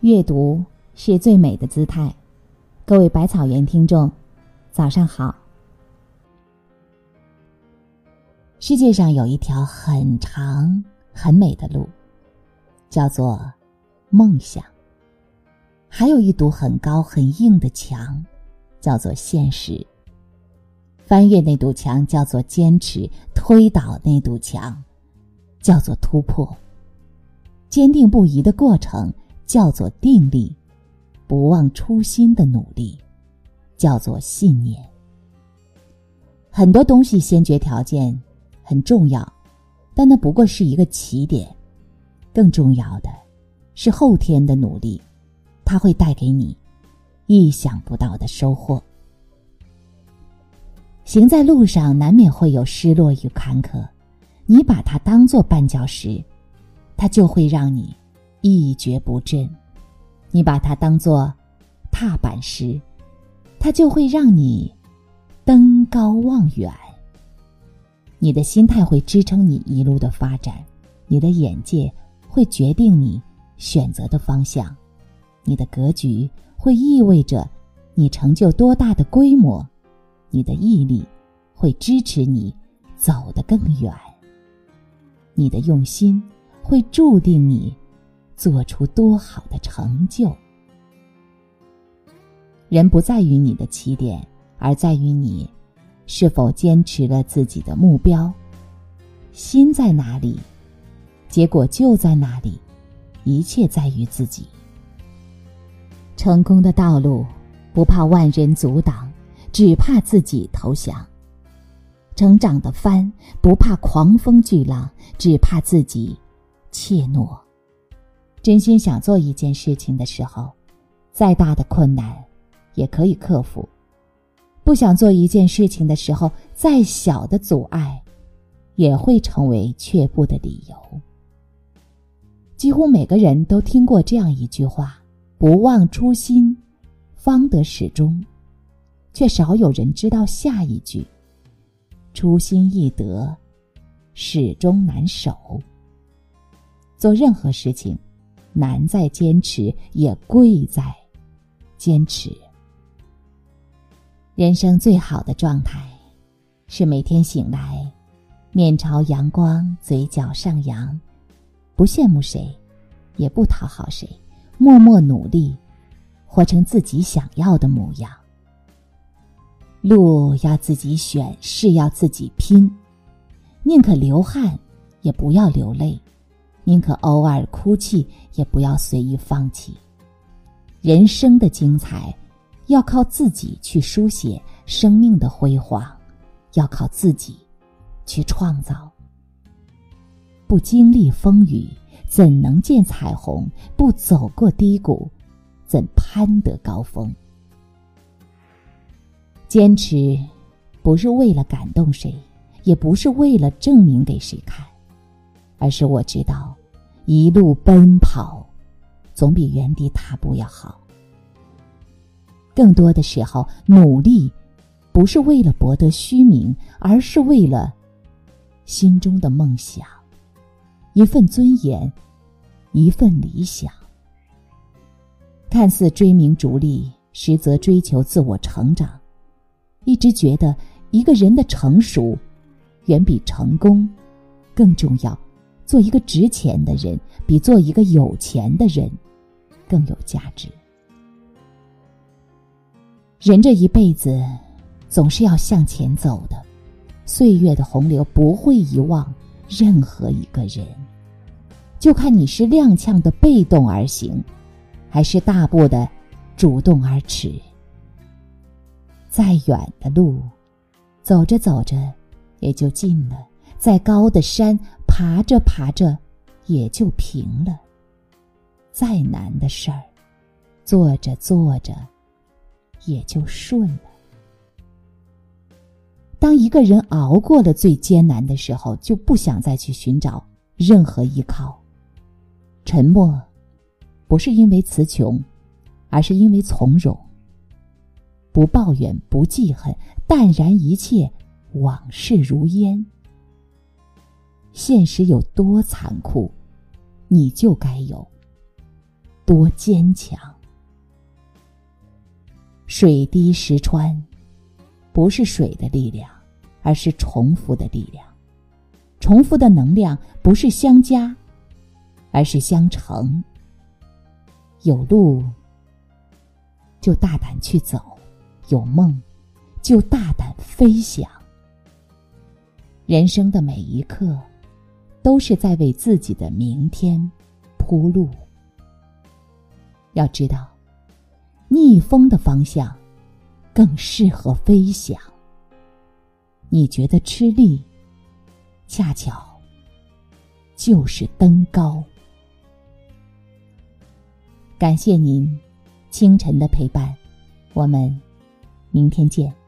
阅读是最美的姿态。各位百草园听众，早上好。世界上有一条很长、很美的路，叫做梦想；还有一堵很高、很硬的墙，叫做现实。翻越那堵墙叫做坚持，推倒那堵墙叫做突破。坚定不移的过程。叫做定力，不忘初心的努力，叫做信念。很多东西先决条件很重要，但那不过是一个起点。更重要的，是后天的努力，它会带给你意想不到的收获。行在路上，难免会有失落与坎坷，你把它当做绊脚石，它就会让你。一蹶不振，你把它当做踏板时，它就会让你登高望远。你的心态会支撑你一路的发展，你的眼界会决定你选择的方向，你的格局会意味着你成就多大的规模，你的毅力会支持你走得更远，你的用心会注定你。做出多好的成就！人不在于你的起点，而在于你是否坚持了自己的目标。心在哪里，结果就在哪里。一切在于自己。成功的道路不怕万人阻挡，只怕自己投降。成长的帆不怕狂风巨浪，只怕自己怯懦。真心想做一件事情的时候，再大的困难也可以克服；不想做一件事情的时候，再小的阻碍也会成为却步的理由。几乎每个人都听过这样一句话：“不忘初心，方得始终。”却少有人知道下一句：“初心易得，始终难守。”做任何事情。难在坚持，也贵在坚持。人生最好的状态，是每天醒来，面朝阳光，嘴角上扬，不羡慕谁，也不讨好谁，默默努力，活成自己想要的模样。路要自己选，事要自己拼，宁可流汗，也不要流泪。宁可偶尔哭泣，也不要随意放弃。人生的精彩，要靠自己去书写；生命的辉煌，要靠自己去创造。不经历风雨，怎能见彩虹？不走过低谷，怎攀得高峰？坚持，不是为了感动谁，也不是为了证明给谁看，而是我知道。一路奔跑，总比原地踏步要好。更多的时候，努力不是为了博得虚名，而是为了心中的梦想，一份尊严，一份理想。看似追名逐利，实则追求自我成长。一直觉得一个人的成熟，远比成功更重要。做一个值钱的人，比做一个有钱的人更有价值。人这一辈子，总是要向前走的，岁月的洪流不会遗忘任何一个人，就看你是踉跄的被动而行，还是大步的主动而驰。再远的路，走着走着也就近了；再高的山。爬着爬着，也就平了。再难的事儿，做着做着，也就顺了。当一个人熬过了最艰难的时候，就不想再去寻找任何依靠。沉默，不是因为词穷，而是因为从容。不抱怨，不记恨，淡然一切，往事如烟。现实有多残酷，你就该有多坚强。水滴石穿，不是水的力量，而是重复的力量。重复的能量不是相加，而是相乘。有路就大胆去走，有梦就大胆飞翔。人生的每一刻，都是在为自己的明天铺路。要知道，逆风的方向更适合飞翔。你觉得吃力？恰巧就是登高。感谢您清晨的陪伴，我们明天见。